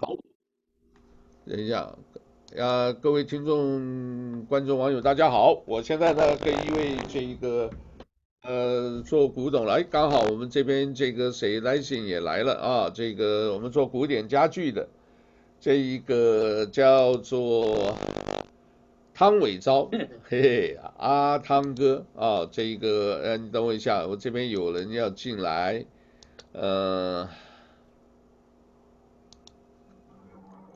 好，等一下，啊，各位听众、观众、网友，大家好，我现在呢跟一位这一个呃做古董来，刚好我们这边这个谁来信也来了啊，这个我们做古典家具的这一个叫做汤伟昭，嘿嘿，阿汤哥啊，这一个呃，你等我一下，我这边有人要进来，呃。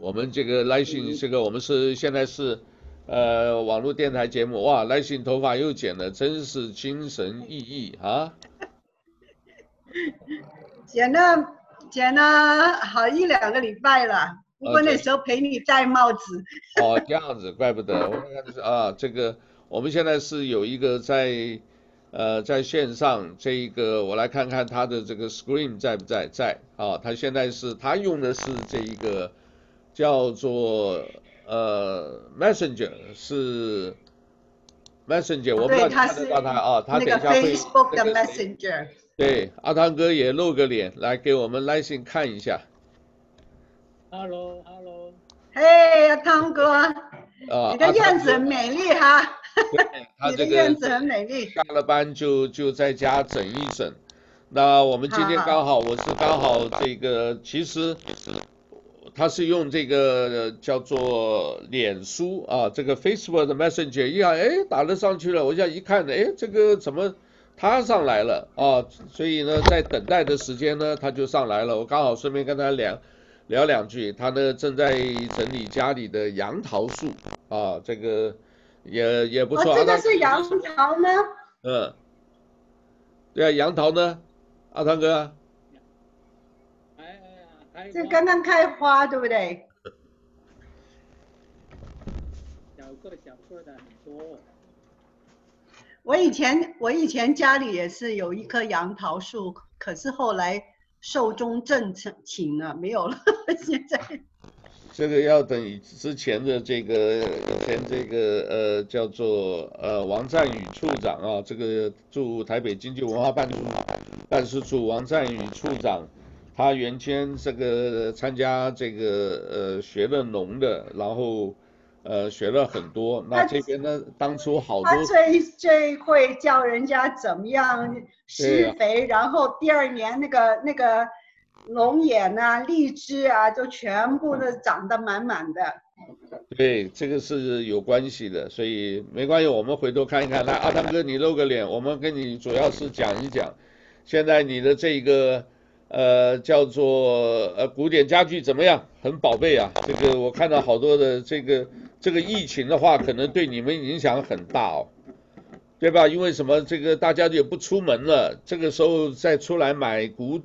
我们这个来信，这个我们是现在是，呃，网络电台节目。哇，来信头发又剪了，真是精神奕奕啊！剪了，剪了好一两个礼拜了。不过那时候陪你戴帽子。哦，这样子，怪不得。我看是啊，这个我们现在是有一个在，呃，在线上这一个，我来看看他的这个 screen 在不在？在啊，他现在是他用的是这一个。叫做呃，Messenger 是 Messenger，我不知道你看得到他啊，他等一下会。Facebook 的 Messenger。对，阿汤哥也露个脸来给我们来信看一下。Hello，Hello。嘿，阿汤哥。啊。你的样子很美丽哈。他 这个。你的样子很美丽。下了班就就在家整一整。那我们今天刚好，我是刚好这个，其实。他是用这个叫做脸书啊，这个 Facebook 的 Messenger 一样，哎，打了上去了。我现在一看呢，哎，这个怎么他上来了啊？所以呢，在等待的时间呢，他就上来了。我刚好顺便跟他聊聊两句。他呢正在整理家里的杨桃树啊，这个也也不错。哦，这个是杨桃呢？嗯，对啊，杨桃呢，阿汤哥。这刚刚开花，对不对？小个小个的很多。我以前我以前家里也是有一棵杨桃树，可是后来寿终正寝了，没有了。现在这个要等之前的这个以前这个呃叫做呃王占宇处长啊，这个驻台北经济文化办处办事处王占宇处长。他原先这个参加这个呃学了农的，然后呃学了很多。那这边呢，当初好多。他最最会教人家怎么样施肥，然后第二年那个那个龙眼啊、荔枝啊，就全部都长得满满的。对，这个是有关系的，所以没关系，我们回头看一看。来，阿汤哥，你露个脸，我们跟你主要是讲一讲，现在你的这个。呃，叫做呃古典家具怎么样？很宝贝啊，这个我看到好多的这个这个疫情的话，可能对你们影响很大哦，对吧？因为什么？这个大家也不出门了，这个时候再出来买古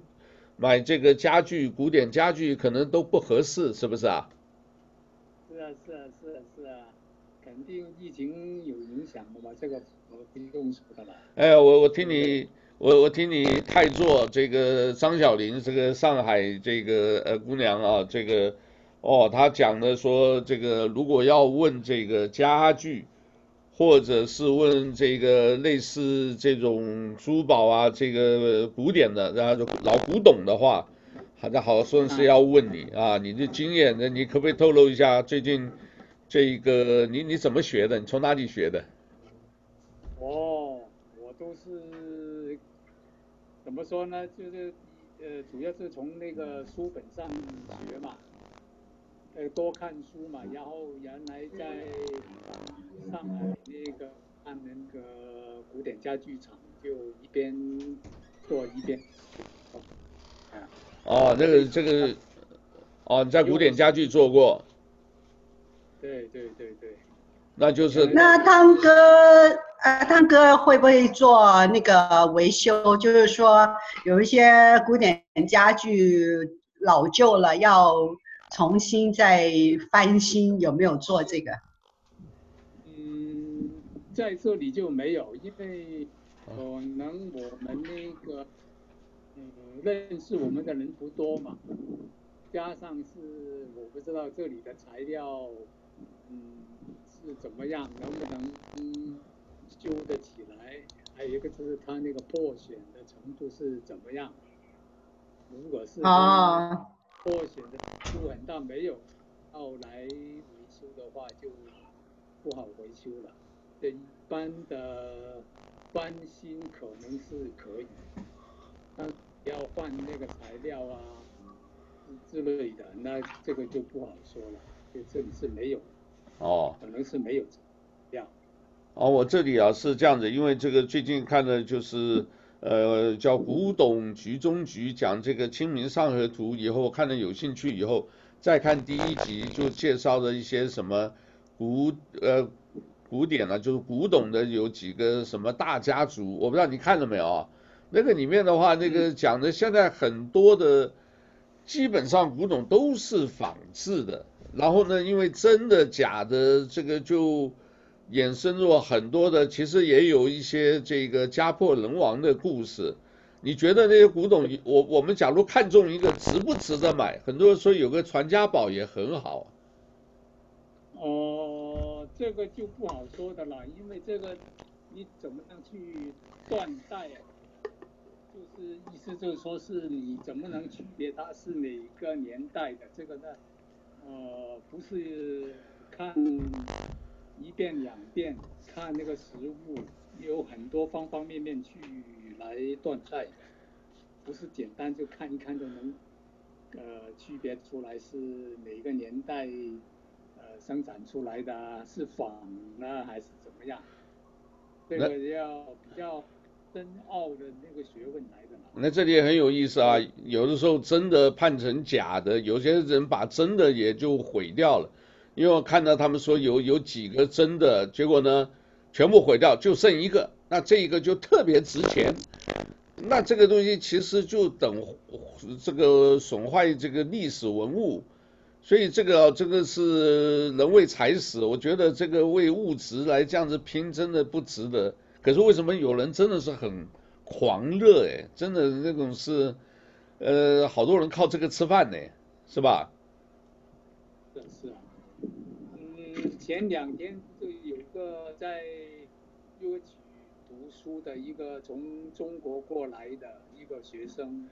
买这个家具，古典家具可能都不合适，是不是啊？是啊，是啊，是啊，是啊，肯定疫情有影响的嘛，这个我不用说的了。哎，我我听你。我我听你太座这个张小玲这个上海这个呃姑娘啊，这个哦，她讲的说这个如果要问这个家具，或者是问这个类似这种珠宝啊，这个古典的，然后老古董的话，好像好像是要问你啊，你的经验，那你可不可以透露一下最近这个你你怎么学的？你从哪里学的？哦，我都是。怎么说呢？就是，呃，主要是从那个书本上学嘛，呃，多看书嘛。然后原来在上海那个看那个古典家具厂，就一边做一边。哦，那个这个，哦，你在古典家具做过？对对对对。那就是。那汤哥。呃，汤哥会不会做那个维修？就是说有一些古典家具老旧了，要重新再翻新，有没有做这个？嗯，在这里就没有，因为可能我们那个嗯认识我们的人不多嘛，加上是我不知道这里的材料嗯是怎么样，能不能嗯。修得起来，还有一个就是它那个破损的程度是怎么样？如果是破损的度很大，没有要来维修的话就不好维修了。这一般的翻新可能是可以，但要换那个材料啊之类的，那这个就不好说了。就这里是没有，哦，可能是没有这样。哦，我这里啊是这样子，因为这个最近看的就是。呃，叫古董局中局讲这个《清明上河图》以后，看了有兴趣以后，再看第一集就介绍了一些什么古呃古典啊，就是古董的有几个什么大家族，我不知道你看了没有啊？那个里面的话，那个讲的现在很多的基本上古董都是仿制的，然后呢，因为真的假的这个就。衍生了很多的，其实也有一些这个家破人亡的故事。你觉得那些古董，我我们假如看中一个，值不值得买？很多人说有个传家宝也很好。哦、这个就不好说的了，因为这个你怎么样去断代？就是意思就是说，是你怎么能区别它是哪个年代的？这个呢，呃，不是看。一遍两遍看那个食物，有很多方方面面去来断代，不是简单就看一看就能呃区别出来是哪个年代呃生产出来的，是仿呢还是怎么样？这个要比较深奥的那个学问来的嘛。那这里也很有意思啊，有的时候真的判成假的，有些人把真的也就毁掉了。因为我看到他们说有有几个真的，结果呢，全部毁掉，就剩一个，那这一个就特别值钱，那这个东西其实就等这个损坏这个历史文物，所以这个这个是人为财死，我觉得这个为物质来这样子拼真的不值得。可是为什么有人真的是很狂热哎，真的那种是，呃，好多人靠这个吃饭呢，是吧？是啊，嗯前两天就有个在歌曲读书的一个从中国过来的一个学生，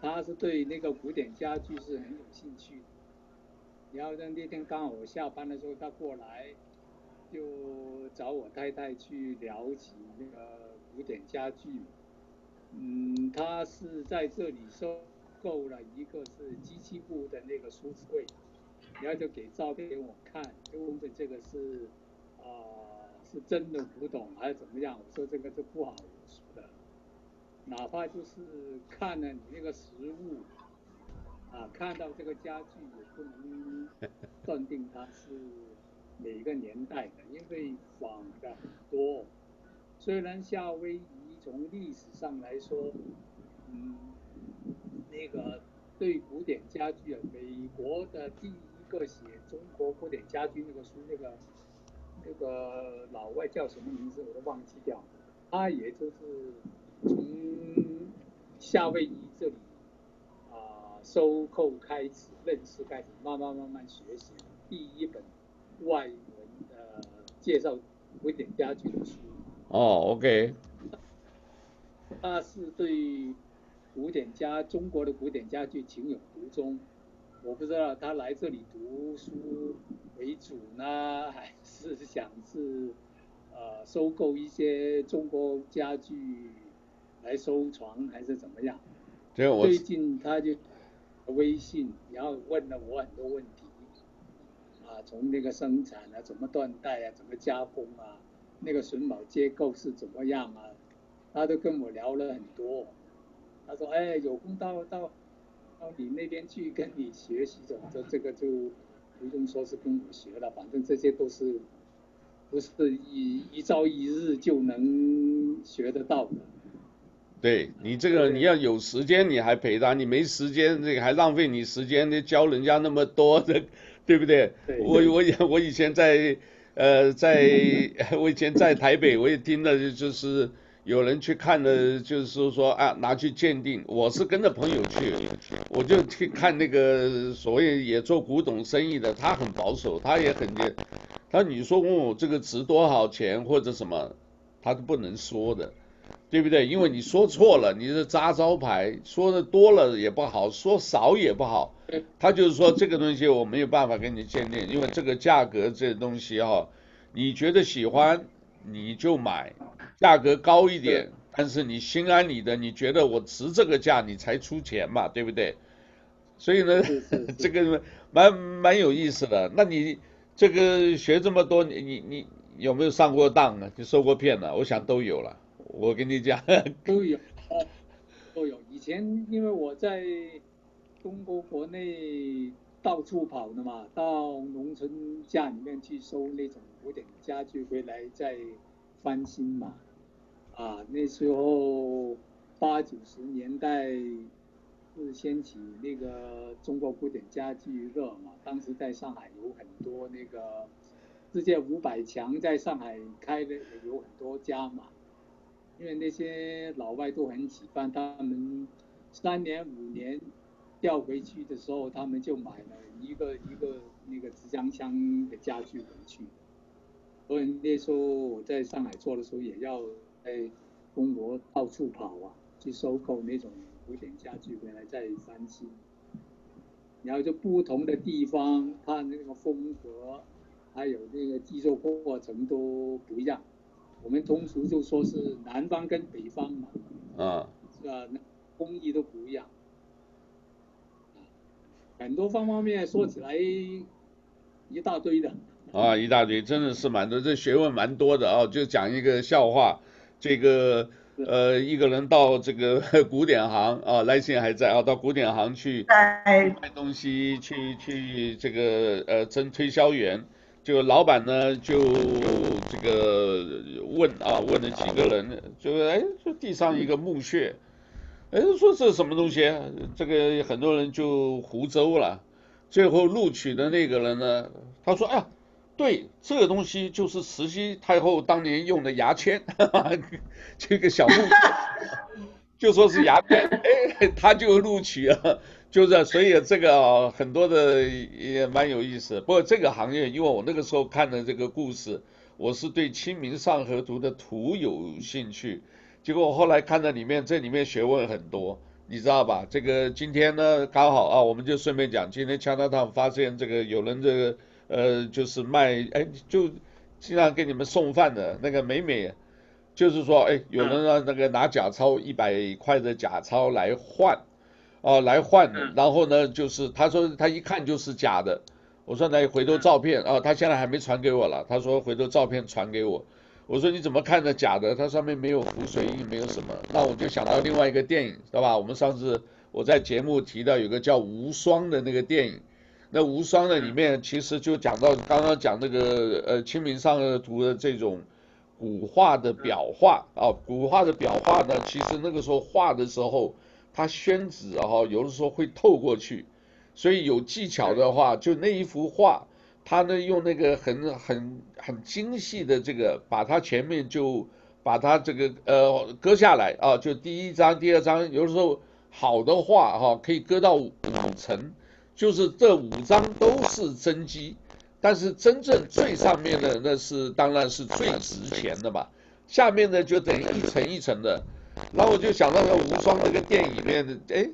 他是对那个古典家具是很有兴趣的。然后呢，那天刚好我下班的时候，他过来就找我太太去聊起那个古典家具。嗯，他是在这里收购了一个是机器部的那个书柜。然后就给照片给我看，就问这这个是啊、是真的古董还是怎么样？我说这个是不好说的，哪怕就是看了你那个实物啊，看到这个家具也不能断定它是每个年代的，因为仿的很多。虽然夏威夷从历史上来说，嗯，那个对古典家具啊，美国的第一。个写中国古典家具那个书，那个那个老外叫什么名字我都忘记掉。他也就是从夏威夷这里啊、收购开始，认识开始，慢慢慢慢学习第一本外文的介绍古典家具的书。哦，OK。他是对古典家中国的古典家具情有独钟。我不知道他来这里读书为主呢，还是想是呃收购一些中国家具来收藏，还是怎么样？最近他就微信，然后问了我很多问题，啊，从那个生产啊，怎么断代啊，怎么加工啊，那个榫卯结构是怎么样啊，他都跟我聊了很多。他说，哎，有空到到。到你那边去跟你学习怎么着，这个就不用说是跟我学了，反正这些都是不是一一朝一日就能学得到的。对你这个你要有时间你还陪他，你没时间这个还浪费你时间，你教人家那么多的，对不对？对。我我以我以前在呃在 我以前在台北我也听了就是。有人去看了，就是说说啊，拿去鉴定。我是跟着朋友去，我就去看那个所谓也做古董生意的，他很保守，他也很，他你说问我这个值多少钱或者什么，他都不能说的。对不对？因为你说错了，你是扎招牌，说的多了也不好，说少也不好。他就是说这个东西我没有办法跟你鉴定，因为这个价格这东西哈，你觉得喜欢你就买，价格高一点，但是你心安理得，你觉得我值这个价，你才出钱嘛，对不对？所以呢，这个蛮蛮有意思的。那你这个学这么多，你你你有没有上过当受过骗了？我想都有了。我跟你讲，都有，都有。以前因为我在中国国内到处跑的嘛，到农村家里面去收那种古典家具回来再翻新嘛。啊，那时候八九十年代是掀起那个中国古典家具热嘛，当时在上海有很多那个世界五百强在上海开的有很多家嘛。因为那些老外都很喜欢，他们三年五年调回去的时候，他们就买了一个一个那个集装箱的家具回去。所以那时候我在上海做的时候，也要在中国到处跑啊，去收购那种古典家具回来再翻新。然后就不同的地方，它那个风格，还有那个制作过程都不一样。我们通俗就说是南方跟北方嘛，啊，是吧？那工艺都不一样，很多方方面面说起来一大堆的。啊，一大堆，真的是蛮多，这学问蛮多的啊。就讲一个笑话，这个呃，一个人到这个 古典行啊，来信还在啊，到古典行去卖东西，去去这个呃争推销员。就老板呢，就这个问啊，问了几个人，就哎，就地上一个墓穴，哎，说这什么东西？这个很多人就胡诌了。最后录取的那个人呢，他说，哎，对，这个东西就是慈禧太后当年用的牙签，哈哈，这个小墓穴，就说是牙签，哎，他就录取了。就是，所以这个啊，很多的也蛮有意思。不过这个行业，因为我那个时候看的这个故事，我是对《清明上河图》的图有兴趣。结果我后来看到里面，这里面学问很多，你知道吧？这个今天呢，刚好啊，我们就顺便讲，今天恰到烫发现这个有人这个呃，就是卖哎，就经常给你们送饭的那个美美，就是说哎，有人让那个拿假钞一百块的假钞来换。哦，来换的，然后呢，就是他说他一看就是假的，我说来回头照片啊，他现在还没传给我了，他说回头照片传给我，我说你怎么看的假的？它上面没有浮水印，没有什么，那我就想到另外一个电影，对吧？我们上次我在节目提到有个叫《无双》的那个电影，那《无双》的里面其实就讲到刚刚讲那个呃《清明上河图》的这种古画的裱画。啊，古画的裱画呢，其实那个时候画的时候。它宣纸啊，有的时候会透过去，所以有技巧的话，就那一幅画，它呢用那个很很很精细的这个，把它前面就把它这个呃割下来啊，就第一张、第二张，有的时候好的画哈可以割到五层，就是这五张都是真迹，但是真正最上面的那是当然是最值钱的吧，下面呢就等于一层一层的。然后我就想到那无双那个电影里面的，哎，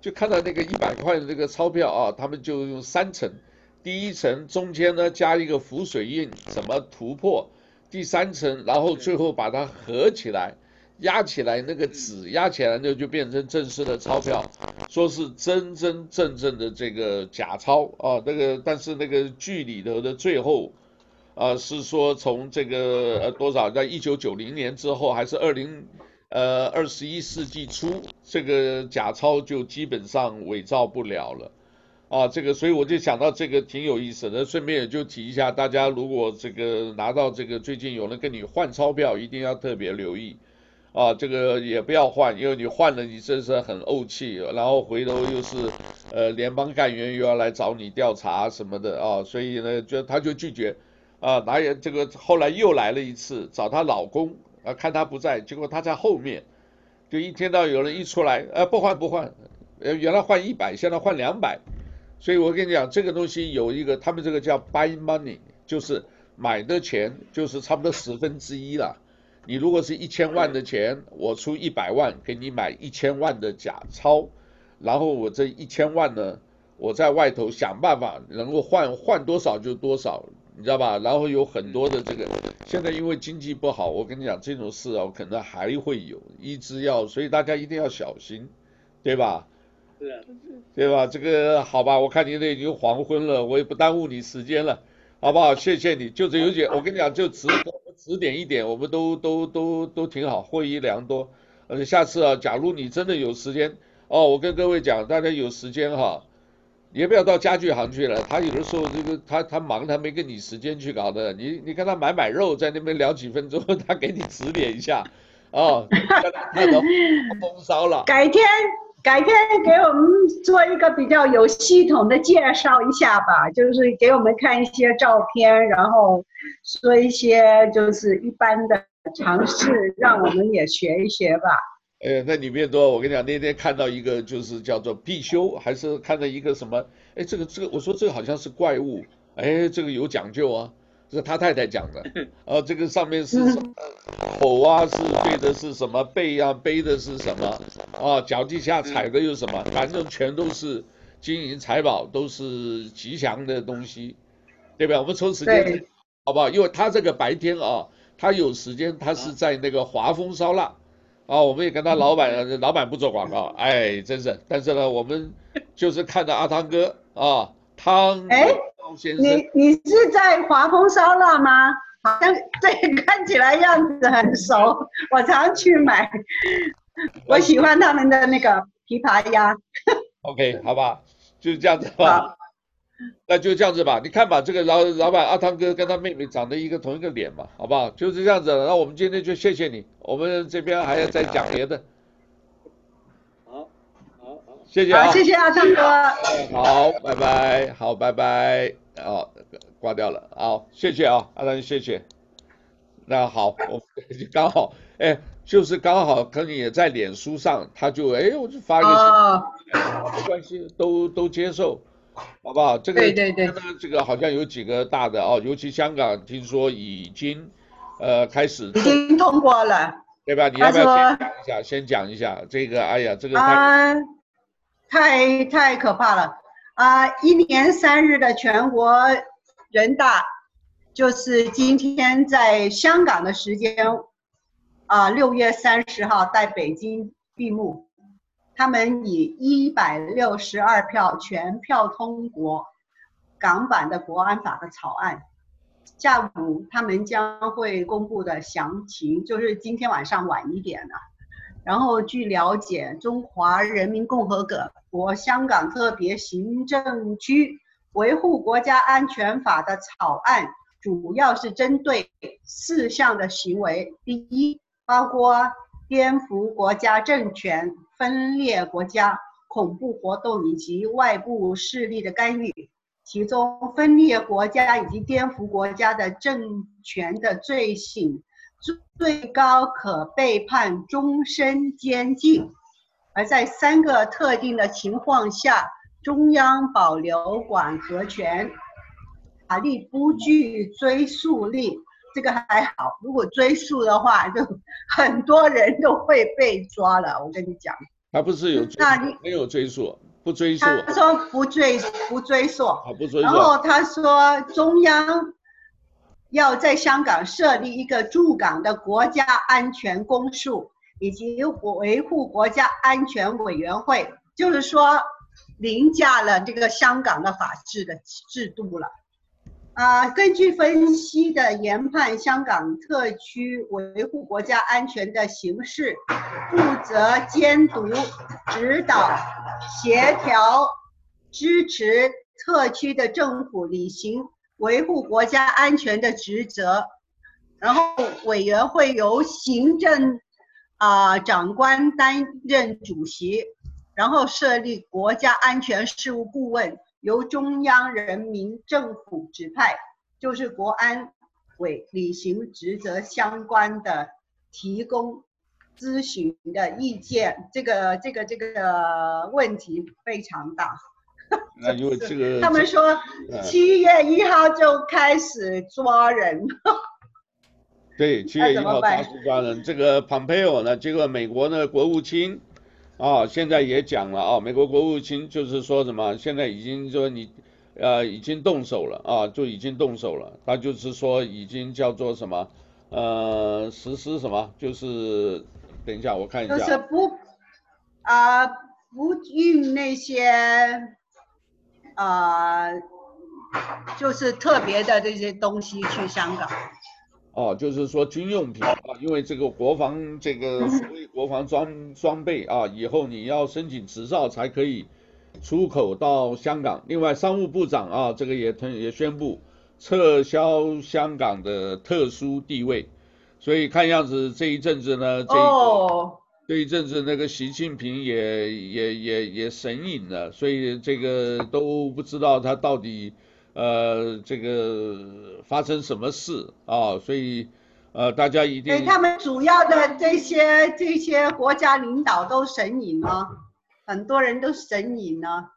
就看到那个一百块的那个钞票啊，他们就用三层，第一层中间呢加一个浮水印，怎么突破？第三层，然后最后把它合起来，压起来，那个纸压起来那就变成正式的钞票，说是真真正正的这个假钞啊，那个但是那个剧里头的最后，啊是说从这个呃多少在一九九零年之后还是二零。呃，二十一世纪初，这个假钞就基本上伪造不了了，啊，这个，所以我就想到这个挺有意思的，顺便也就提一下，大家如果这个拿到这个最近有人跟你换钞票，一定要特别留意，啊，这个也不要换，因为你换了，你真是很怄气，然后回头又是呃联邦干员又要来找你调查什么的啊，所以呢，就他就拒绝，啊，哪有这个后来又来了一次找她老公。啊，看他不在，结果他在后面，就一听到有人一出来，呃，不换不换，呃，原来换一百，现在换两百，所以我跟你讲，这个东西有一个，他们这个叫 buy money，就是买的钱就是差不多十分之一了，你如果是一千万的钱，我出一百万给你买一千万的假钞，然后我这一千万呢，我在外头想办法能够换换多少就多少，你知道吧？然后有很多的这个，现在因为经济不好，我跟你讲这种事啊，可能还会有一直要，所以大家一定要小心，对吧？对吧？这个好吧，我看你那已经黄昏了，我也不耽误你时间了，好不好？谢谢你，就这有点，我跟你讲，就指指点一点，我们都都都都挺好，获益良多。而且下次啊，假如你真的有时间，哦，我跟各位讲，大家有时间哈，也不要到家具行去了，他有的时候这个他他忙，他没跟你时间去搞的，你你跟他买买肉，在那边聊几分钟，他给你指点一下，哦，那都风骚了，改天。改天给我们做一个比较有系统的介绍一下吧，就是给我们看一些照片，然后说一些就是一般的常识，让我们也学一学吧。哎，那里面多，我跟你讲，那天看到一个就是叫做必修，还是看到一个什么？哎，这个这个，我说这个好像是怪物，哎，这个有讲究啊。是他太太讲的，呃，这个上面是什么？口啊是背的是什么？背啊背的是什么？啊，脚底下踩的又什么？反正全都是金银财宝，都是吉祥的东西，对吧？我们抽时间，好不好？因为他这个白天啊，他有时间，他是在那个华丰烧腊啊，我们也跟他老板，老板不做广告，哎，真是，但是呢，我们就是看到阿汤哥啊，汤。哎你你是在华丰烧腊吗？好像对，看起来样子很熟，我常去买。我喜欢他们的那个琵琶鸭。OK，好吧，就是这样子吧。好那就这样子吧。你看吧，这个老老板阿汤哥跟他妹妹长得一个同一个脸嘛，好不好？就是这样子。那我们今天就谢谢你，我们这边还要再讲别的。好，好，好，谢谢啊，谢谢阿汤哥。好，拜拜，好，拜拜。哦，挂掉了。好，谢谢啊，阿汤，谢谢。那好，我刚好，哎，就是刚好可能也在脸书上，他就哎，我就发一个信息，哦、没关系，都都接受，好不好？这个对对对，这个好像有几个大的哦，尤其香港听说已经呃开始已经通过了，对吧？你要不要先讲一下？先讲一下这个，哎呀，这个太、呃、太太可怕了。啊，一年三日的全国人大，就是今天在香港的时间，啊，六月三十号在北京闭幕。他们以一百六十二票全票通过港版的国安法的草案。下午他们将会公布的详情，就是今天晚上晚一点了。然后据了解，中华人民共和国香港特别行政区维护国家安全法的草案，主要是针对四项的行为。第一，包括颠覆国家政权、分裂国家、恐怖活动以及外部势力的干预。其中，分裂国家以及颠覆国家的政权的罪行。最高可被判终身监禁，而在三个特定的情况下，中央保留管辖权，法律不具追溯力。这个还好，如果追溯的话，就 很多人都会被抓了。我跟你讲，他不是有追，那你没有追溯，不追溯。他说不追不追溯，不追溯。然后他说中央。要在香港设立一个驻港的国家安全公署，以及维护国家安全委员会，就是说凌驾了这个香港的法治的制度了。啊，根据分析的研判，香港特区维护国家安全的形式，负责监督、指导、协调、支持特区的政府履行。维护国家安全的职责，然后委员会由行政啊、长官担任主席，然后设立国家安全事务顾问，由中央人民政府指派，就是国安委履行职责相关的提供咨询的意见。这个这个这个问题非常大。那因为这个，他们说七月一号就开始抓人。对，七 月一号开始抓人，这个 Pompeo 呢，这个美国的国务卿啊，现在也讲了啊，美国国务卿就是说什么，现在已经说你呃已经动手了啊，就已经动手了，他就是说已经叫做什么呃实施什么，就是等一下我看一下，就是不啊、不运那些、呃、就是特别的这些东西去香港。哦，就是说军用品啊，因为这个国防这个所谓国防装装备啊，以后你要申请执照才可以出口到香港。另外，商务部长啊，这个也也宣布撤销香港的特殊地位。所以看样子这一阵子呢，这一、oh. 这一阵子那个习近平也也也也神隐了，所以这个都不知道他到底。呃，这个发生什么事啊？所以，呃，大家一定。对他们主要的这些这些国家领导都神隐了，很多人都神隐了。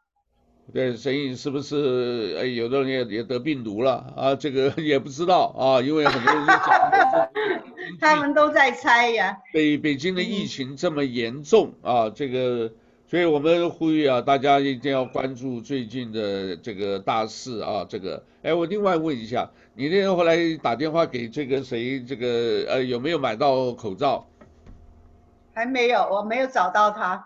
对，神隐是不是？哎，有的人也也得病毒了啊？这个也不知道啊，因为很多人都讲。他们都在猜呀。北北京的疫情这么严重啊，这个。所以我们呼吁啊，大家一定要关注最近的这个大事啊，这个，哎，我另外问一下，你那天后来打电话给这个谁，这个呃，有没有买到口罩？还没有，我没有找到他。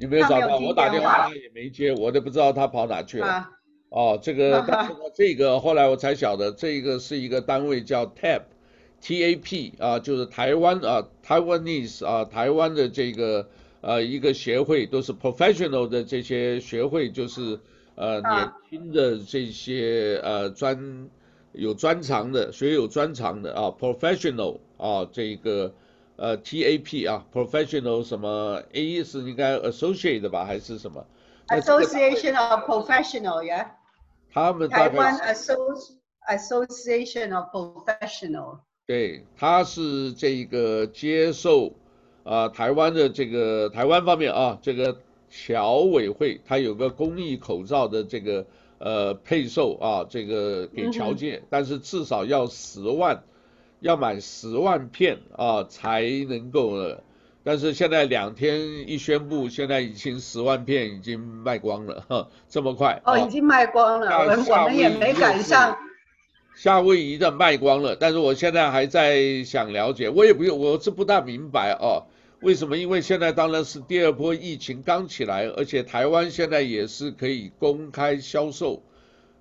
你没有找到，我打电话他也没接，我都不知道他跑哪去了。啊、哦，这个，但是呢，这个后来我才晓得，这个是一个单位叫 TAP，T A P 啊，就是台湾啊，Taiwanese 啊，台湾的这个。呃，一个协会都是 professional 的这些协会，就是呃年轻的这些呃专有专长的学有专长的啊 professional 啊这个呃 TAP 啊 professional 什么 A 是应该 associate 吧还是什么？Association of Professional yeah。他们台湾 Association of Professional。对，他是这个接受。啊，台湾的这个台湾方面啊，这个侨委会它有个公益口罩的这个呃配售啊，这个给侨界，嗯，但是至少要十万，要买十万片啊才能够了。但是现在两天一宣布，现在已经十万片已经卖光了，哈，这么快哦，已经卖光了，我们我们也没赶上。夏威夷的卖光了，但是我现在还在想了解，我也不用，我是不大明白哦，为什么？因为现在当然是第二波疫情刚起来，而且台湾现在也是可以公开销售，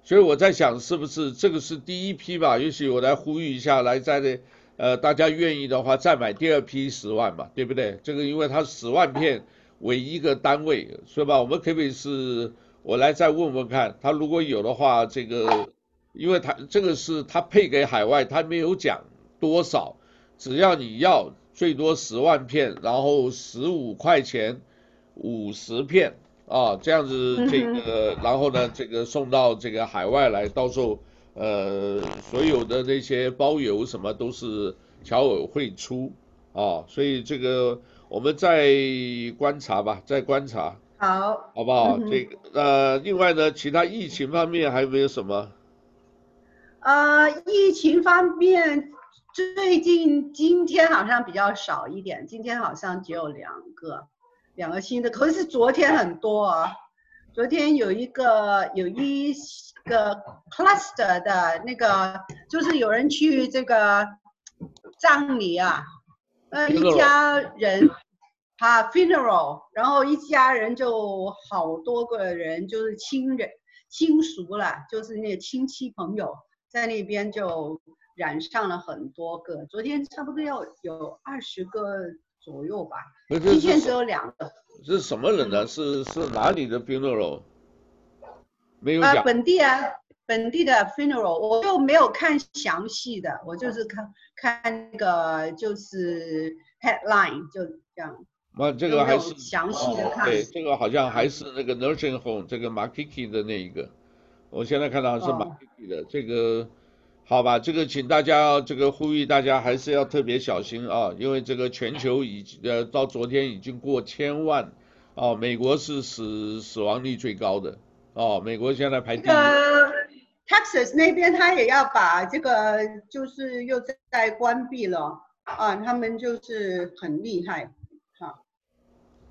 所以我在想是不是这个是第一批吧？也许我来呼吁一下，来在这呃大家愿意的话再买第二批十万嘛，对不对？这个因为它十万片为一个单位，是吧？我们可不可以是，我来再问问看，他如果有的话，这个。因为他这个是他配给海外，他没有讲多少，只要你要最多十万片，然后十五块钱五十片啊，这样子这个，然后呢这个送到这个海外来，到时候呃所有的那些包邮什么都是侨委会出啊，所以这个我们再观察吧，再观察，好，好不好？这个呃，另外呢，其他疫情方面还有没有什么？呃，疫情方面，最近今天好像比较少一点，今天好像只有两个，两个新的，可是昨天很多啊。昨天有一个有一个 cluster 的那个，就是有人去这个葬礼啊，呃，一家人，啊，funeral，然后一家人就好多个人，就是亲人亲属了，就是那亲戚朋友。在那边就染上了很多个，昨天差不多要有二十个左右吧，今天只有两个。是什么人呢？是是哪里的 funeral？没有讲。啊，本地啊，本地的 funeral，我就没有看详细的，我就是看看那个就是 headline 就这样。那，这个还是详细的看。对，这个好像还是那个 nursing home 这个 Makiki 的那一个。我现在看到是 Maiki 的这个，好吧，这个请大家这个呼吁大家还是要特别小心啊，因为这个全球已经呃到昨天已经过千万，哦，美国是死死亡率最高的，哦，美国现在排第一。Texas 那边他也要把这个就是又在关闭了啊，他们就是很厉害，哈。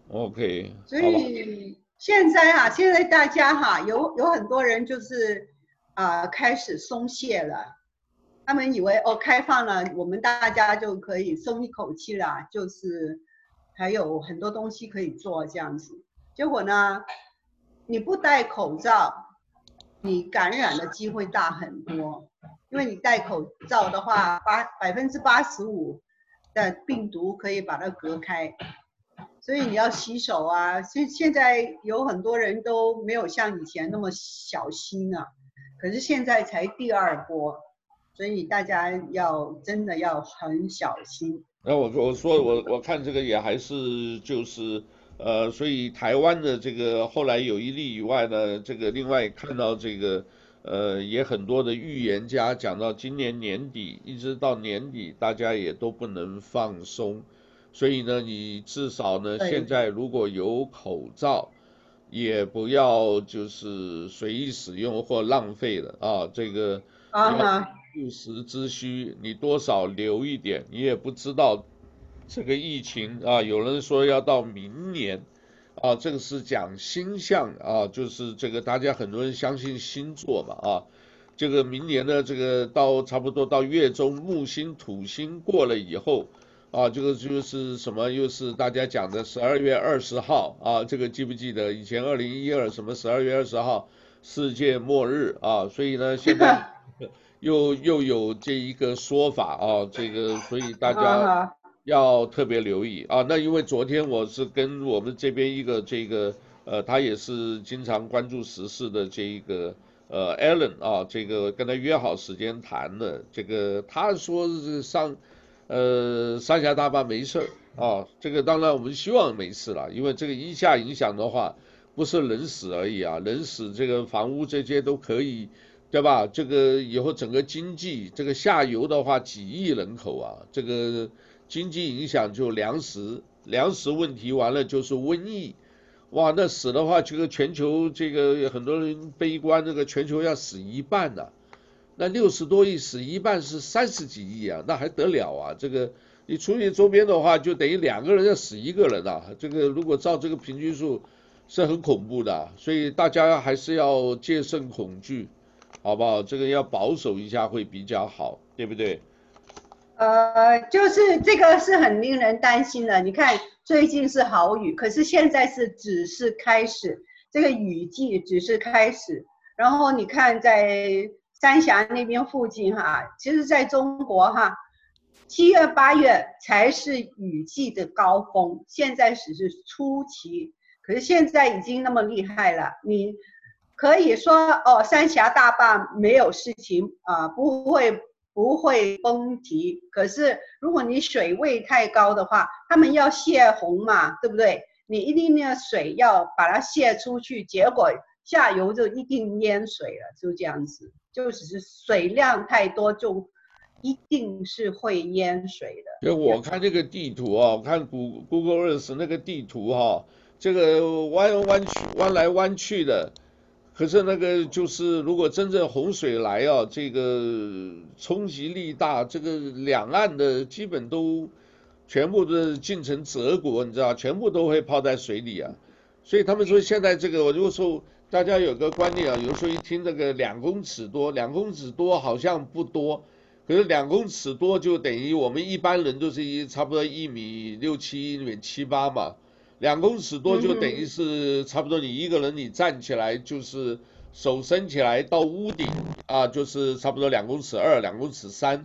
OK。所以现在哈、啊，现在大家哈、啊、有有很多人就是啊开始松懈了，他们以为哦开放了，我们大家就可以松一口气了，就是还有很多东西可以做这样子。结果呢，你不戴口罩。你感染的机会大很多，因为你戴口罩的话，八百分之八十五的病毒可以把它隔开，所以你要洗手啊。现现在有很多人都没有像以前那么小心了，可是现在才第二波，所以大家要真的要很小心。那我我说我我看这个也还是就是。呃，所以台湾的这个后来有一例以外呢，这个另外看到这个，呃，也很多的预言家讲到今年年底一直到年底，大家也都不能放松，所以呢，你至少呢，现在如果有口罩，也不要就是随意使用或浪费了啊，这个啊，不时之需，你多少留一点，你也不知道。这个疫情啊，有人说要到明年，啊，这个是讲星象啊，就是这个大家很多人相信星座嘛啊，这个明年呢，这个到差不多到月中木星土星过了以后，啊，这个就是什么，又是大家讲的十二月二十号啊，这个记不记得以前二零一二什么十二月二十号世界末日啊，所以呢，现在又又有这一个说法啊，这个所以大家。要特别留意啊！那因为昨天我是跟我们这边一个这个呃，他也是经常关注时事的这一个呃 Allen 啊，这个跟他约好时间谈的。这个他说是上呃三峡大坝没事啊，这个当然我们希望没事了，因为这个一下影响的话，不是人死而已啊，人死这个房屋这些都可以，对吧？这个以后整个经济这个下游的话几亿人口啊，这个。经济影响就粮食，粮食问题完了就是瘟疫，哇，那死的话，这个全球这个很多人悲观，这个全球要死一半呐、那六十多亿死一半是三十几亿啊，那还得了啊？这个你除以周边的话，就等于两个人要死一个人啊，这个如果照这个平均数是很恐怖的，所以大家还是要戒慎恐惧，好不好？这个要保守一下会比较好，对不对？呃，就是这个是很令人担心的。你看，最近是好雨，可是现在是只是开始，这个雨季只是开始。然后你看，在三峡那边附近哈，其实在中国哈，七月八月才是雨季的高峰，现在只是初期。可是现在已经那么厉害了，你可以说哦，三峡大坝没有事情啊，呃，不会。不会崩堤，可是如果你水位太高的话，他们要泄洪嘛，对不对？你一定那个水要把它泄出去，结果下游就一定淹水了，就这样子。就只是水量太多，就一定是会淹水的。就我看这个地图啊，我看 Google Earth 那个地图哈，这个弯弯曲弯来弯去的。可是那个就是，如果真正洪水来啊，这个冲击力大，这个两岸的基本都全部都进成泽国，你知道，全部都会泡在水里啊。所以他们说现在这个，我就说大家有个观念啊，有时候一听这个两公尺多，两公尺多好像不多，可是两公尺多就等于我们一般人都是一差不多一米六七、一米七八嘛。两公尺多就等于是差不多，你一个人你站起来就是手伸起来到屋顶啊，就是差不多两公尺二、两公尺三，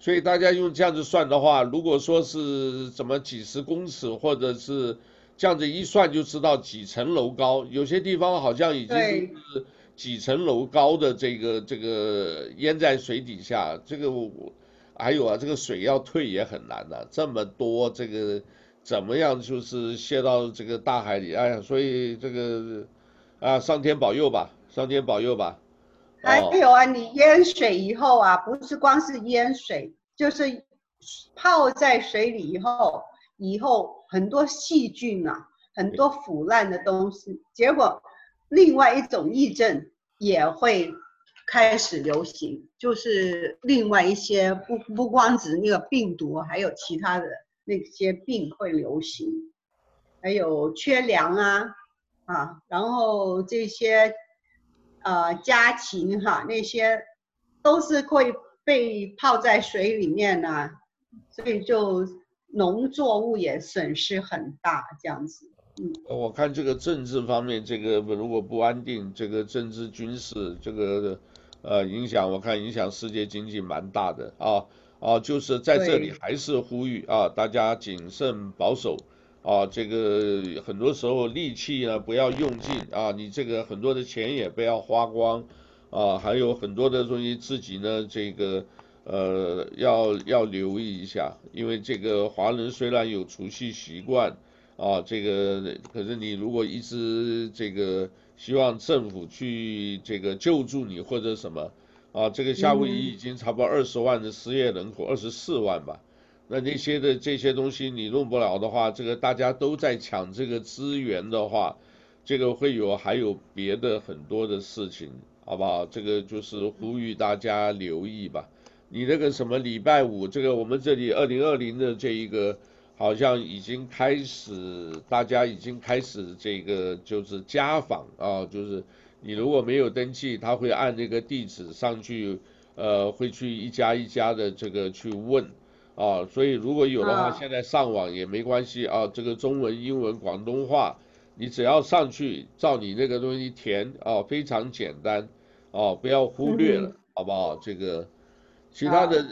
所以大家用这样子算的话，如果说是怎么几十公尺或者是这样子一算就知道几层楼高，有些地方好像已经是几层楼高的这个这个淹在水底下，这个我还有啊，这个水要退也很难的，这么多这个。怎么样？就是泄到这个大海里，哎呀，所以这个啊，上天保佑吧，上天保佑吧。还有啊，你淹水以后啊，不是光是淹水，就是泡在水里以后，以后很多细菌啊，很多腐烂的东西，结果另外一种疫症也会开始流行，就是另外一些不不光指那个病毒，还有其他的那些病会流行，还有缺粮啊啊，然后这些呃家禽哈那些都是会被泡在水里面呢、所以就农作物也损失很大这样子。嗯，我看这个政治方面，这个如果不安定，这个政治军事这个。呃，影响我看影响世界经济蛮大的啊啊，就是在这里还是呼吁啊，大家谨慎保守啊，这个很多时候力气呢不要用尽啊，你这个很多的钱也不要花光啊，还有很多的东西自己呢这个呃要要留意一下，因为这个华人虽然有储蓄习惯啊，这个可是你如果一直这个。希望政府去这个救助你或者什么啊？这个夏威夷已经差不多二十万的失业人口，二十四万吧。那那些的这些东西你弄不了的话，这个大家都在抢这个资源的话，这个会有还有别的很多的事情，好不好？这个就是呼吁大家留意吧。你那个什么礼拜五，这个我们这里二零二零的这一个。好像已经开始，大家已经开始这个就是家访啊，就是你如果没有登记，他会按那个地址上去，呃，会去一家一家的这个去问啊，所以如果有的话，现在上网也没关系啊，这个中文、英文、广东话，你只要上去照你那个东西填啊，非常简单啊，不要忽略了，好不好？这个其他的，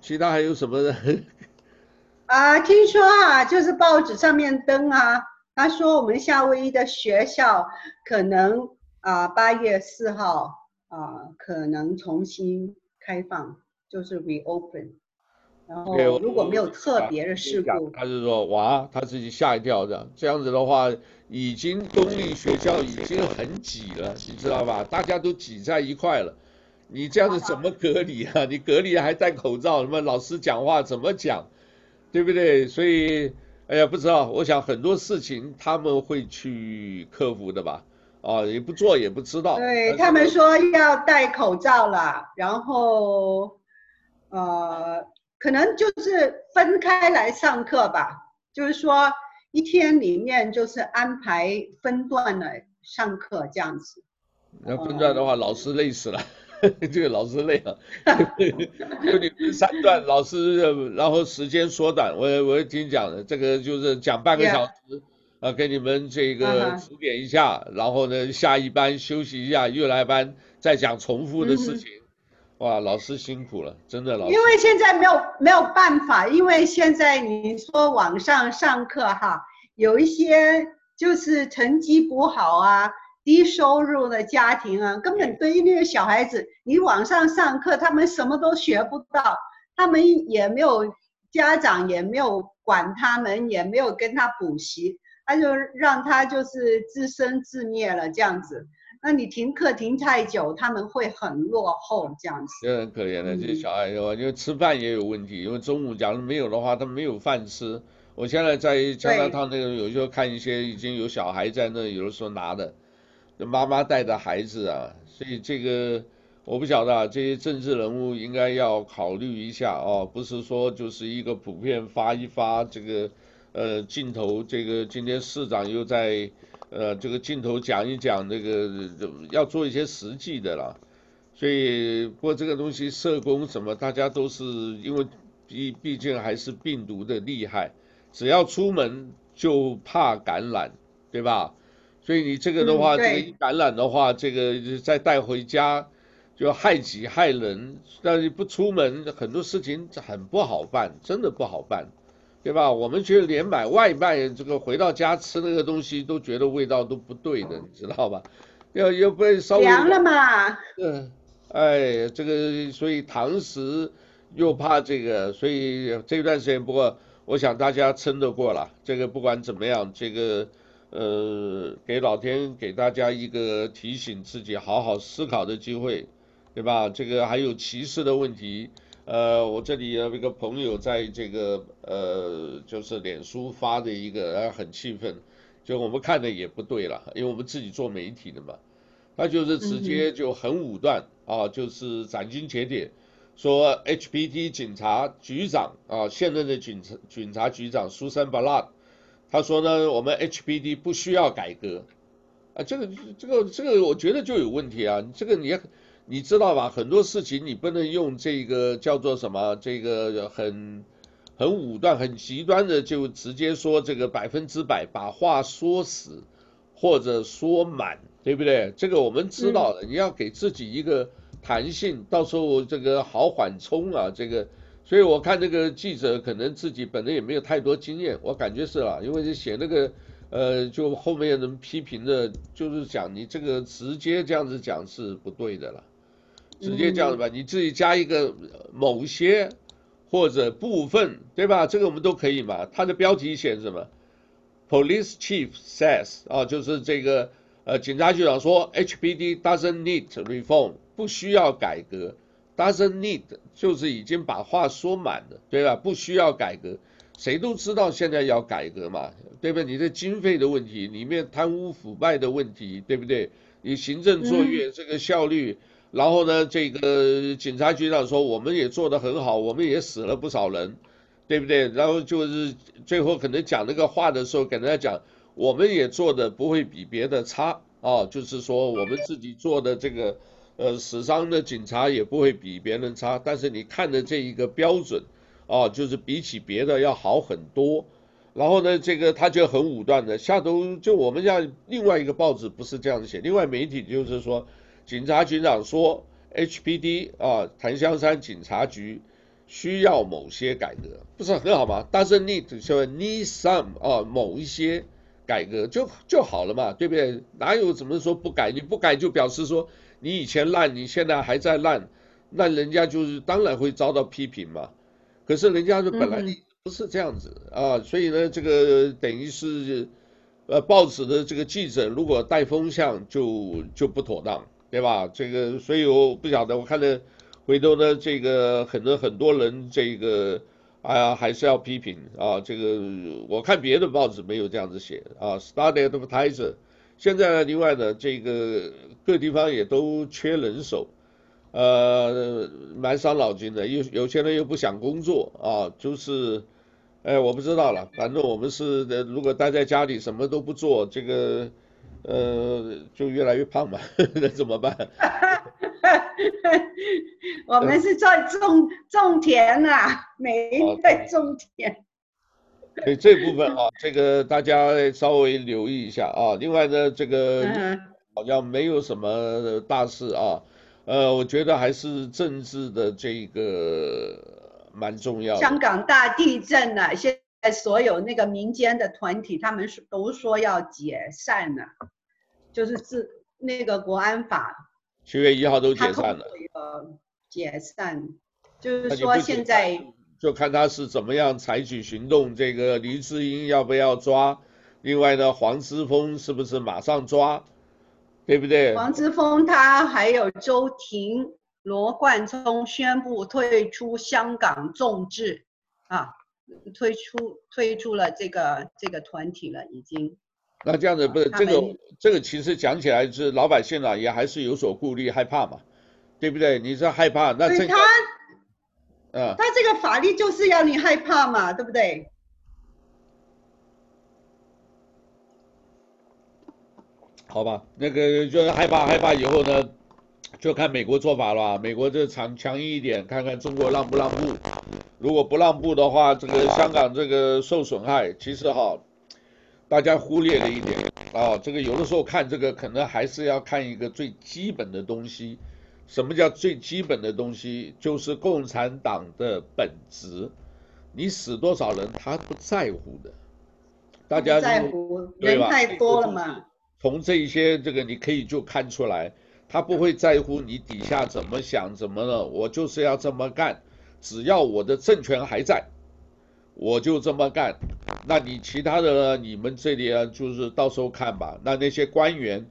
其他还有什么呢？啊，听说啊，就是报纸上面登啊，他说我们夏威夷的学校可能啊八月四号啊可能重新开放，就是 reopen，然后如果没有特别的事故，他是说哇，他自己吓一跳的，这样子的话，已经公立学校已经很挤了，你知道吧？大家都挤在一块了，你这样子怎么隔离啊？你隔离还戴口罩，什么老师讲话怎么讲？对不对？所以，哎呀，不知道。我想很多事情他们会去克服的吧？啊，也不做也不知道。对，他们说要戴口罩了，然后，呃，可能就是分开来上课吧。就是说一天里面就是安排分段的上课这样子。那分段的话，老师累死了。这个老师累了，就你们三段老师，然后时间缩短。我我也听讲的，这个就是讲半个小时，啊 Yeah.，给你们这个指点一下，uh huh. 然后呢下一班休息一下，又来班再讲重复的事情。Mm hmm. 哇，老师辛苦了，真的老师。因为现在没有没有办法，因为现在你说网上上课哈，有一些就是成绩不好啊。低收入的家庭啊，根本对于那些小孩子，你网上上课，他们什么都学不到，他们也没有家长也没有管他们，也没有跟他补习，他就让他就是自生自灭了这样子。那你停课停太久，他们会很落后这样子。也很可怜的这些小孩的话，因为吃饭也有问题，因为中午假如没有的话，他没有饭吃。我现在在加拿大那个有时候看一些已经有小孩在那，有的时候拿的。妈妈带着孩子啊，所以这个我不晓得啊，这些政治人物应该要考虑一下哦，不是说就是一个普遍发一发这个呃镜头，这个今天市长又在呃这个镜头讲一讲这个要做一些实际的啦，所以不过这个东西社工什么大家都是因为毕毕竟还是病毒的厉害，只要出门就怕感染，对吧？所以你这个的话，这个一感染的话，这个再带回家，就害己害人。但是不出门，很多事情很不好办，真的不好办，对吧？我们觉得连买外卖，这个回到家吃那个东西都觉得味道都不对的，你知道吧？要要不会稍微凉了嘛？嗯，哎，这个所以堂食又怕这个，所以这段时间，不过我想大家撑得过了。这个不管怎么样，这个。呃，给老天给大家一个提醒自己好好思考的机会，对吧？这个还有歧视的问题，呃，我这里有一个朋友在这个呃，就是脸书发的一个，呃，很气愤，就我们看的也不对了，因为我们自己做媒体的嘛，他就是直接就很武断啊，就是斩钉截铁说 HPT 警察局长啊，现任的警察警察局长 Susan Ballard，他说呢，我们 HBD 不需要改革啊，这个这个这个我觉得就有问题啊，这个你你知道吧？很多事情你不能用这个叫做什么，这个很很武断、很极端的就直接说这个百分之百把话说死或者说满。对不对？这个我们知道的，你要给自己一个弹性，到时候这个好缓冲啊，这个，所以我看这个记者可能自己本人也没有太多经验，我感觉是啊，因为你写那个，呃，就后面人批评的，就是讲你这个直接这样子讲是不对的了，直接这样子吧，你自己加一个某些或者部分，对吧？这个我们都可以嘛。它的标题写什么？Police Chief says 啊，就是这个。呃，警察局长说，HPD doesn't need reform，不需要改革，doesn't need 就是已经把话说满了，对吧？不需要改革，谁都知道现在要改革嘛，对不对？你的经费的问题，里面贪污腐败的问题，对不对？你行政作业这个效率，然后呢，这个警察局长说，我们也做得很好，我们也死了不少人，对不对？然后就是最后可能讲那个话的时候，跟大家讲。我们也做的不会比别的差啊，就是说我们自己做的这个，呃，死伤的警察也不会比别人差。但是你看的这一个标准，啊，就是比起别的要好很多。然后呢，这个他就很武断的，下头就我们家另外一个报纸不是这样写，另外媒体就是说，警察局长说 HPD 啊，檀香山警察局需要某些改革，不是很好吗？Doesn't need 说 need some 啊，某一些。改革就就好了嘛，对不对？哪有怎么说不改？你不改就表示说你以前烂，你现在还在烂，那人家就是当然会遭到批评嘛。可是人家是本来你不是这样子啊，所以呢，这个等于是呃报纸的这个记者如果带风向就就不妥当，对吧？这个所以我不晓得，我看了回头呢，这个可能很多人这个。哎呀，还是要批评啊！这个我看别的报纸没有这样子写啊。Star Advertiser，现在呢，另外呢，这个各地方也都缺人手，呃，蛮伤脑筋的。有有些人又不想工作啊，就是，哎，我不知道了。反正我们是，如果待在家里什么都不做，这个，呃，就越来越胖嘛，那怎么办？我们是在种种田啊，每一天在种田。对这部分啊，这个大家稍微留意一下啊。另外呢，这个好像没有什么大事啊。呃，我觉得还是政治的这个蛮重要的。香港大地震了，现在所有那个民间的团体，他们都说要解散了，就是自那个国安法。七月一号都解散了。解散，就是说现在就，看他是怎么样采取行动。这个黎智英要不要抓？另外呢，黄之锋是不是马上抓？对不对？黄之锋他还有周婷、罗冠聪宣布退出香港众志啊，退出退出了这个这个团体了，已经。那这样子不是这个这个其实讲起来是老百姓啊也还是有所顾虑害怕嘛，对不对？你是害怕那这他，嗯，他这个法律就是要你害怕嘛，对不对？好吧，那个就是害怕害怕以后呢，就看美国做法了。美国这强强硬一点，看看中国让不让步。如果不让步的话，这个香港这个受损害其实哈。大家忽略了一点啊，这个有的时候看这个可能还是要看一个最基本的东西。什么叫最基本的东西？就是共产党的本质。你死多少人，他不在乎的。大家在乎，人太多了嘛。从这一些这个你可以就看出来，他不会在乎你底下怎么想怎么了，我就是要这么干，只要我的政权还在。我就这么干，那你其他的呢？你们这里啊，就是到时候看吧。那那些官员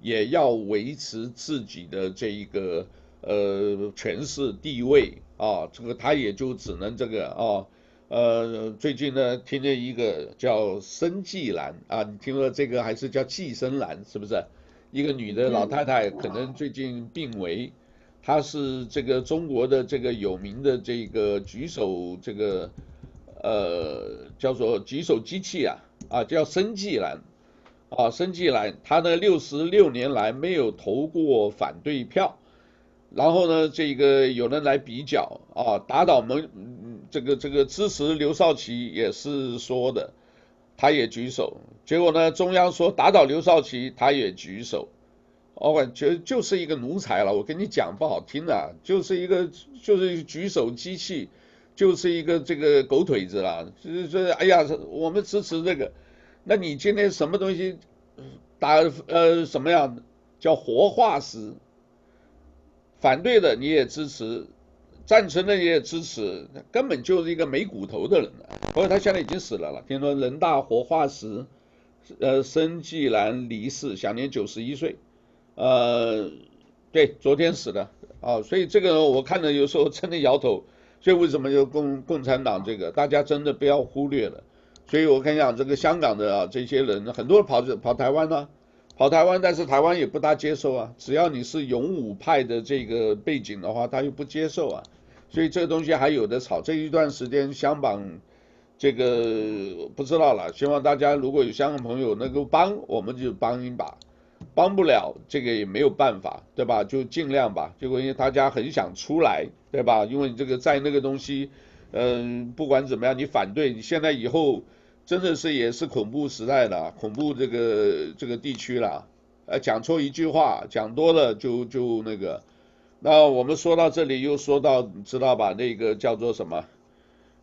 也要维持自己的这一个呃权势地位啊，这个他也就只能这个啊，呃，最近呢听见一个叫申纪兰啊，你听说这个还是叫计生兰是不是？一个女的老太太，可能最近病危，她是这个中国的这个有名的这个举手这个呃叫做举手机器啊啊叫申纪兰啊申纪兰，他呢六十六年来没有投过反对票，然后呢这个有人来比较啊打倒门这个这个支持刘少奇也是说的。他也举手，结果呢？中央说打倒刘少奇，他也举手，我感觉就是一个奴才了。我跟你讲不好听啊，就是一个就是举手机器，就是一个这个狗腿子啦。就是说，哎呀，我们支持这个，那你今天什么东西打呃什么样叫活化石？反对的你也支持。赞成的你也支持，根本就是一个没骨头的人了。不过他现在已经死了了，听说人大活化石，呃，申纪兰离世，享年九十一岁。呃，对，昨天死的啊，所以这个我看了有时候真的摇头。所以为什么就共共产党这个，大家真的不要忽略了。所以我跟你讲，这个香港的啊这些人，很多人跑跑台湾呢、跑台湾，但是台湾也不大接受啊。只要你是勇武派的这个背景的话，他又不接受啊。所以这个东西还有的吵，这一段时间香港这个不知道了，希望大家如果有香港朋友能够帮，我们就帮一把，帮不了这个也没有办法，对吧？就尽量吧。结果因为大家很想出来，对吧？因为你这个在那个东西，嗯，不管怎么样，你反对，你现在以后真的是也是恐怖时代了，恐怖这个这个地区了，呃，讲错一句话，讲多了就就那个。那我们说到这里，又说到你知道吧？那个叫做什么？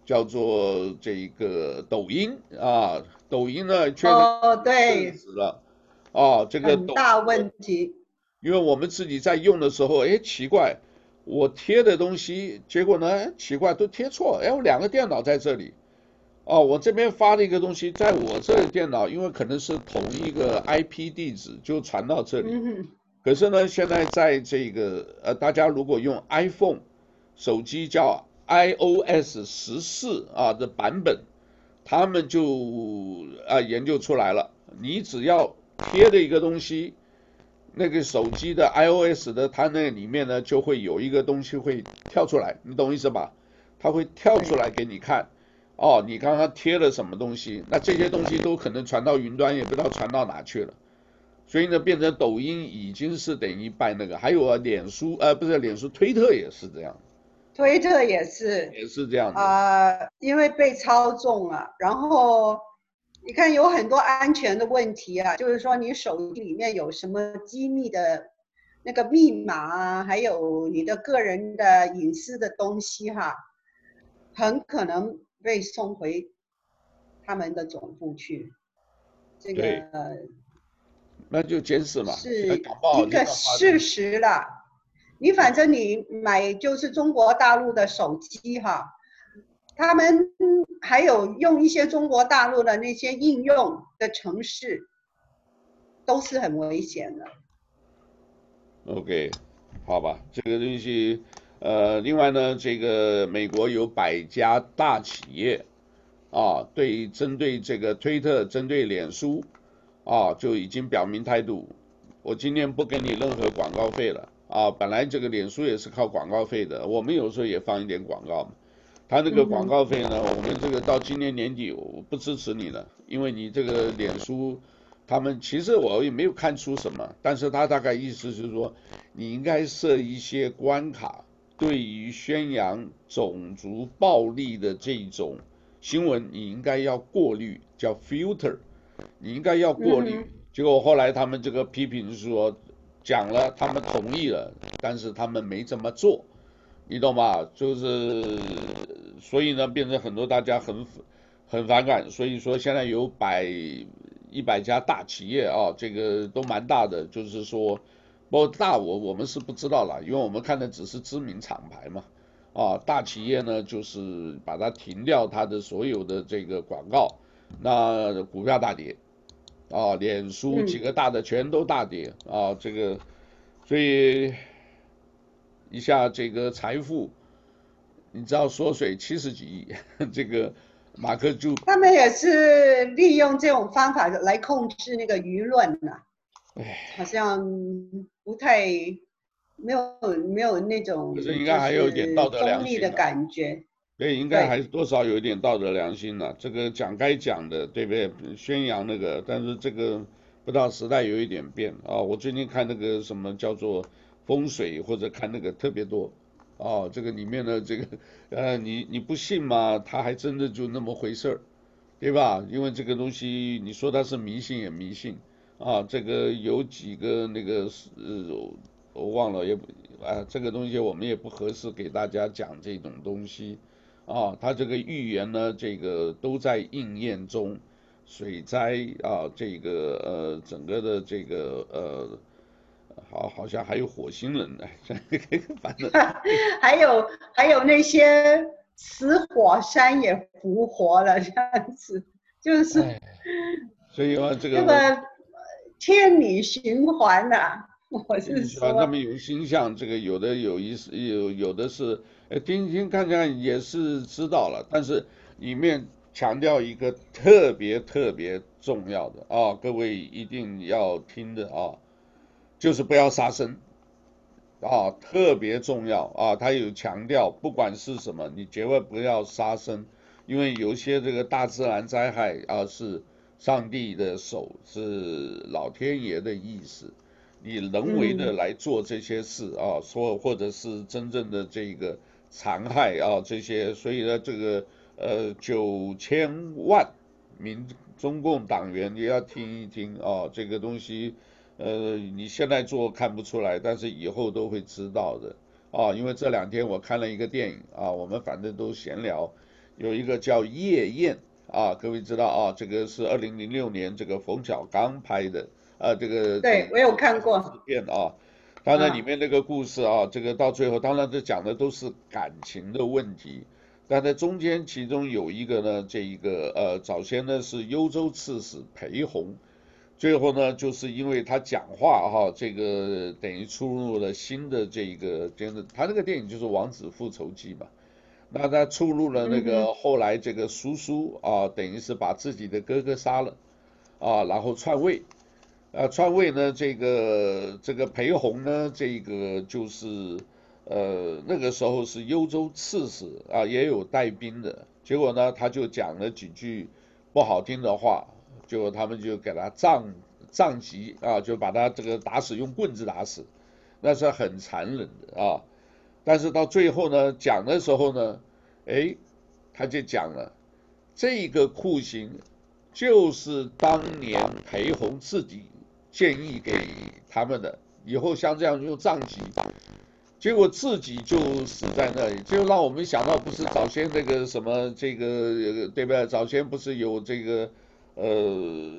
叫做这个抖音啊，抖音呢确实对死了哦，这个很大问题。因为我们自己在用的时候，哎，奇怪，我贴的东西，结果呢，奇怪都贴错，哎，我两个电脑在这里，哦，我这边发了一个东西，在我这个电脑，因为可能是同一个 IP 地址，就传到这里。嗯可是呢，现在在这个呃，大家如果用 iPhone 手机叫 iOS 十四啊的版本，他们就啊研究出来了，你只要贴的一个东西，那个手机的 iOS 的它那里面呢就会有一个东西会跳出来，你懂意思吧？它会跳出来给你看，哦，你刚刚贴了什么东西？那这些东西都可能传到云端，也不知道传到哪去了。所以呢，变成抖音已经是等于拜那个，还有啊，脸书呃，不是脸书，推特也是这样，推特也是，也是这样啊、呃，因为被操纵了。然后你看有很多安全的问题啊，就是说你手机里面有什么机密的那个密码啊，还有你的个人的隐私的东西哈、啊，很可能被送回他们的总部去。这个。那就监视嘛，是一个事实了。你反正你买就是中国大陆的手机哈，他们还有用一些中国大陆的那些应用的城市，都是很危险的。OK，好吧，这个东西，呃，另外呢，这个美国有百家大企业啊，对，针对这个推特，针对脸书。啊，就已经表明态度，我今天不给你任何广告费了啊！本来这个脸书也是靠广告费的，我们有时候也放一点广告嘛。他那个广告费呢，我们这个到今年年底我不支持你了，因为你这个脸书，他们其实我也没有看出什么，但是他大概意思是说，你应该设一些关卡，对于宣扬种族暴力的这种新闻，你应该要过滤，叫 filter。你应该要过滤，结果后来他们这个批评说，讲了，他们同意了，但是他们没这么做，你懂吗？就是所以呢，变成很多大家很很反感，所以说现在有百一百家大企业啊，这个都蛮大的，就是说，不过大我我们是不知道了，因为我们看的只是知名厂牌嘛，啊，大企业呢就是把它停掉它的所有的这个广告。那股票大跌，啊，脸书几个大的全都大跌，嗯、啊，这个，所以一下这个财富，你知道缩水七十几亿，这个马克就他们也是利用这种方法来控制那个舆论呐、啊。好像不太没有没有那种，可是应该还有一点道德良心的感觉。对，应该还是多少有一点道德良心了。这个讲该讲的，对不对？宣扬那个，但是这个不知道时代有一点变啊。我最近看那个什么叫做风水，或者看那个特别多啊。这个里面的这个呃，你你不信吗？他还真的就那么回事儿，对吧？因为这个东西，你说它是迷信也迷信啊。这个有几个那个呃，我忘了也不啊，这个东西我们也不合适给大家讲这种东西。啊，他这个预言呢，这个都在应验中，水灾啊，这个呃，整个的这个呃，好，好像还有火星人呢，反正 还有还有那些死火山也复活了，这样子，就是，所以嘛，这个这个天理循环呐、啊，我是说，他们有星象，这个有的有意思，有有的是。呃听听看看也是知道了，但是里面强调一个特别特别重要的啊，各位一定要听的啊，就是不要杀生啊，特别重要啊。他有强调，不管是什么，你绝对不要杀生，因为有些这个大自然灾害啊，是上帝的手，是老天爷的意思，你人为的来做这些事啊，说或者是真正的这个。残害啊，这些，所以呢，这个呃九千万民中共党员也要听一听啊，这个东西呃你现在做看不出来，但是以后都会知道的啊，因为这两天我看了一个电影啊，我们反正都闲聊，有一个叫《夜宴》啊，各位知道啊，这个是二零零六年这个冯小刚拍的啊，这个对我有看过片啊。当然里面那个故事啊，这个到最后，当然这讲的都是感情的问题，但在中间其中有一个呢，这一个呃早先呢是幽州刺史裴弘，最后呢就是因为他讲话哈，这个等于出入了新的这一个，真的他那个电影就是《王子复仇记》嘛，那他触怒了那个后来这个叔叔啊，等于是把自己的哥哥杀了啊，然后篡位。啊，篡位呢，这个这个裴弘呢，这个就是呃那个时候是幽州刺史啊，也有带兵的。结果呢，他就讲了几句不好听的话，结果他们就给他杖杖击啊，就把他这个打死，用棍子打死，那是很残忍的啊。但是到最后呢，讲的时候呢，哎，他就讲了这个酷刑就是当年裴弘自己。建议给他们的，以后像这样用杖击，结果自己就死在那里，就让我们想到不是早先那个什么这个对不对？早先不是有这个呃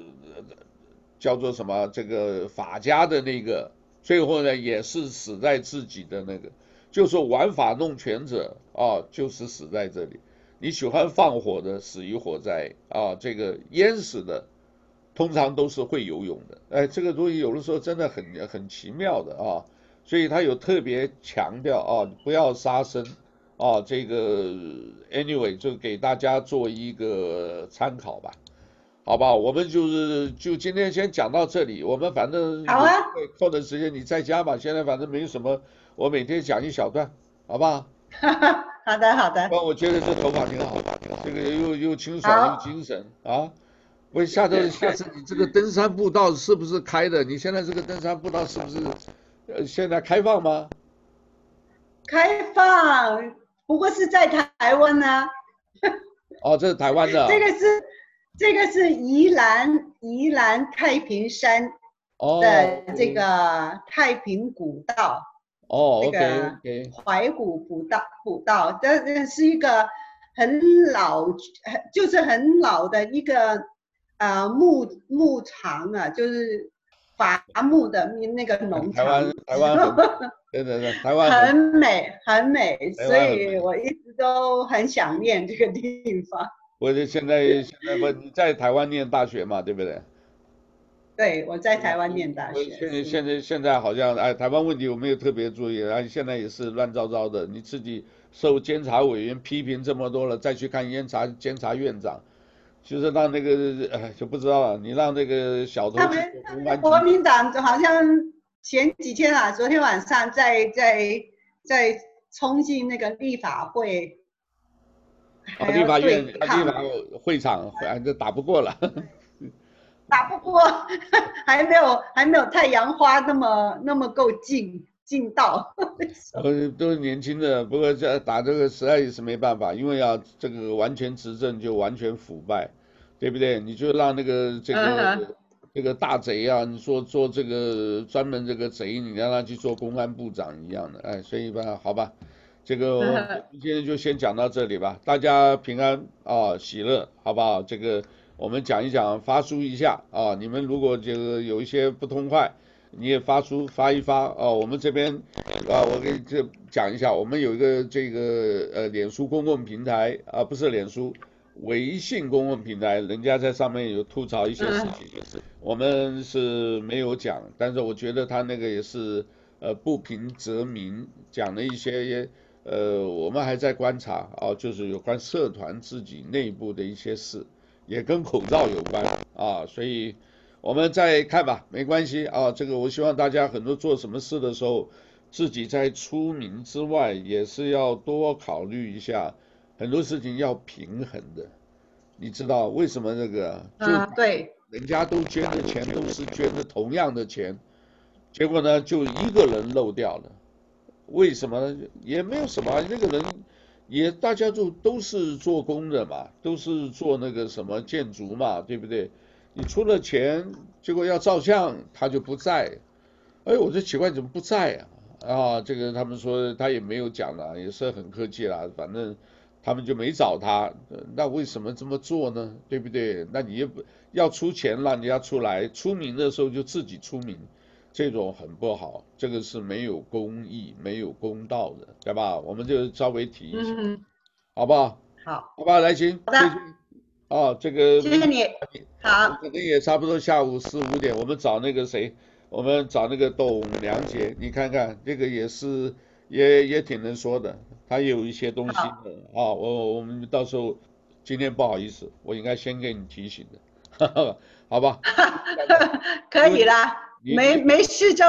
叫做什么这个法家的那个，最后呢也是死在自己的那个，就是玩法弄权者啊，就是死在这里。你喜欢放火的死于火灾啊，这个淹死的。通常都是会游泳的，哎，这个东西有的时候真的很很奇妙的啊，所以他有特别强调啊，不要杀生啊，这个 anyway 就给大家做一个参考吧，好吧，我们就是就今天先讲到这里，我们反正好啊，空的时间你在家吧，现在反正没什么，我每天讲一小段，好不 好？好的好的，我觉得这头发挺好，这个又又清爽又精神啊。我，下周下次你这个登山步道是不是开的？你现在这个登山步道是不是呃现在开放吗？开放，不过是在台湾呢、啊。哦，这是台湾的。这个是这个是宜兰宜兰太平山的这个太平古道。哦，这个怀古古道古道，这这是一个很老，就是很老的一个。呃，牧牧场啊，就是伐木的那个农场。台湾，台湾，对对对，台湾很美，很美，所以我一直都很想念这个地方。我就现在现在不你在台湾念大学嘛，对不对？对，我在台湾念大学。现在现在现在好像哎，台湾问题我没有特别注意，然后现在也是乱糟糟的。你自己受监察委员批评这么多了，再去看监察监察院长。就是让那个哎就不知道了，你让那个小偷去做公安局。国民党好像前几天啊，昨天晚上在在在冲进那个立法会，啊，立法院、立法会场，反正打不过了。打不过，还没有还没有太阳花那么那么够劲劲道。呃，都是年轻的，不过这打这个实在也是没办法，因为要这个完全执政就完全腐败，对不对？你就让那个这个、uh huh. 这个大贼啊，你说做这个专门这个贼，你让他去做公安部长一样的，哎，所以吧，好吧，这个今天就先讲到这里吧，大家平安啊，喜乐，好不好？这个。我们讲一讲，发书一下啊！你们如果这个有一些不痛快，你也发书发一发啊！我们这边啊，我给这讲一下，我们有一个这个呃脸书公共平台啊，不是脸书，微信公共平台，人家在上面有吐槽一些事情，我们是没有讲，但是我觉得他那个也是呃不平则鸣，讲了一些呃我们还在观察啊，就是有关社团自己内部的一些事。也跟口罩有关啊，所以我们再看吧，没关系啊。这个我希望大家很多做什么事的时候，自己在出名之外，也是要多考虑一下，很多事情要平衡的。你知道为什么这个？啊，对。人家都捐的钱都是捐的同样的钱，结果呢，就一个人漏掉了。为什么？也没有什么，那个人。也大家就都是做工的嘛，都是做那个什么建筑嘛，对不对？你出了钱，结果要照相，他就不在。哎，我就奇怪怎么不在啊？啊，这个他们说他也没有讲了，也是很客气啦，反正他们就没找他。那为什么这么做呢？对不对？那你也不要出钱让人家出来，出名的时候就自己出名。这种很不好，这个是没有公义、没有公道的，对吧？我们就稍微提一下，嗯、好不好？好，好吧，来行。好的。哦，这个。谢谢你。好。可能也差不多下午四五点，我们找那个谁，我们找那个董良杰，你看看这个也是也也挺能说的，他有一些东西的啊。我我们到时候今天不好意思，我应该先给你提醒的，好吧？可以啦。没没事就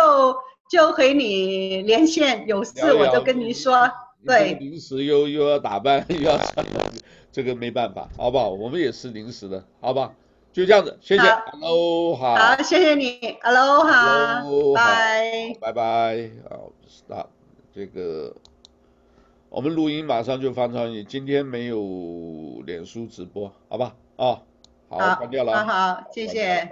就和你连线，有事我就跟你说。对，临时又又要打扮 又要穿，这个没办法，好不好？我们也是临时的，好吧？就这样子，谢谢。Hello，好。好，谢谢你。Hello，好。拜拜拜。好，stop。这个我们录音马上就发上去，今天没有脸书直播，好吧？啊，好，关掉了。好好，谢谢。